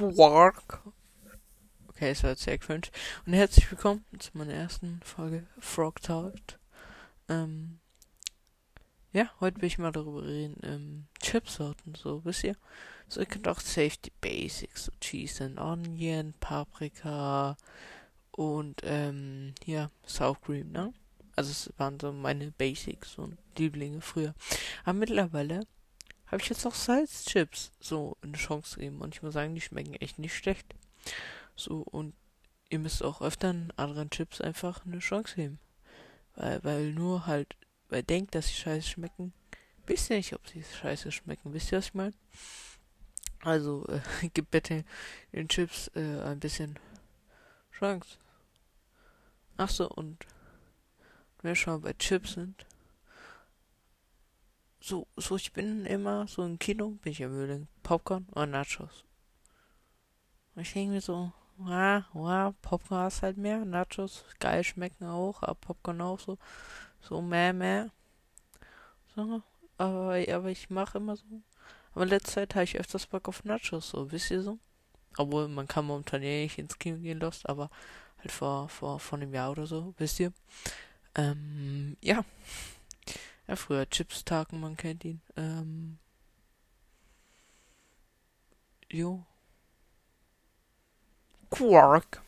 Quark. Okay, es war sehr cringe. Und herzlich willkommen zu meiner ersten Folge Frog Talk. Ähm, ja, heute will ich mal darüber reden, ähm, Chipsorten, so, wisst ihr? So, ihr könnt auch Safety Basics, so Cheese and Onion, Paprika und, ähm, ja, Sour Cream, ne? Also, es waren so meine Basics und Lieblinge früher. Aber mittlerweile habe ich jetzt auch Salzchips so eine Chance gegeben. Und ich muss sagen, die schmecken echt nicht schlecht. So, und ihr müsst auch öfter anderen Chips einfach eine Chance geben. Weil, weil nur halt, weil denkt, dass sie scheiße schmecken, wisst ihr nicht, ob sie scheiße schmecken. Wisst ihr, was ich meine? Also, äh, gib bitte den Chips äh, ein bisschen Chance. Ach so, und wenn wir schon bei Chips sind, so, so ich bin immer so im Kino, bin ich im Mühling, Popcorn oder Nachos. Und ich denke mir so, ah, ah, Popcorn hast halt mehr, Nachos geil schmecken auch, aber Popcorn auch so, so mehr, mehr. So, aber, aber ich mache immer so. Aber in letzter Zeit habe ich öfters Bock auf Nachos, so, wisst ihr so? Obwohl, man kann momentan eh nicht ins Kino gehen lost, aber halt vor, vor, vor einem Jahr oder so, wisst ihr? Ähm, ja. Ja, früher Chips-Tag, man kennt ihn. Ähm. Jo. Quark.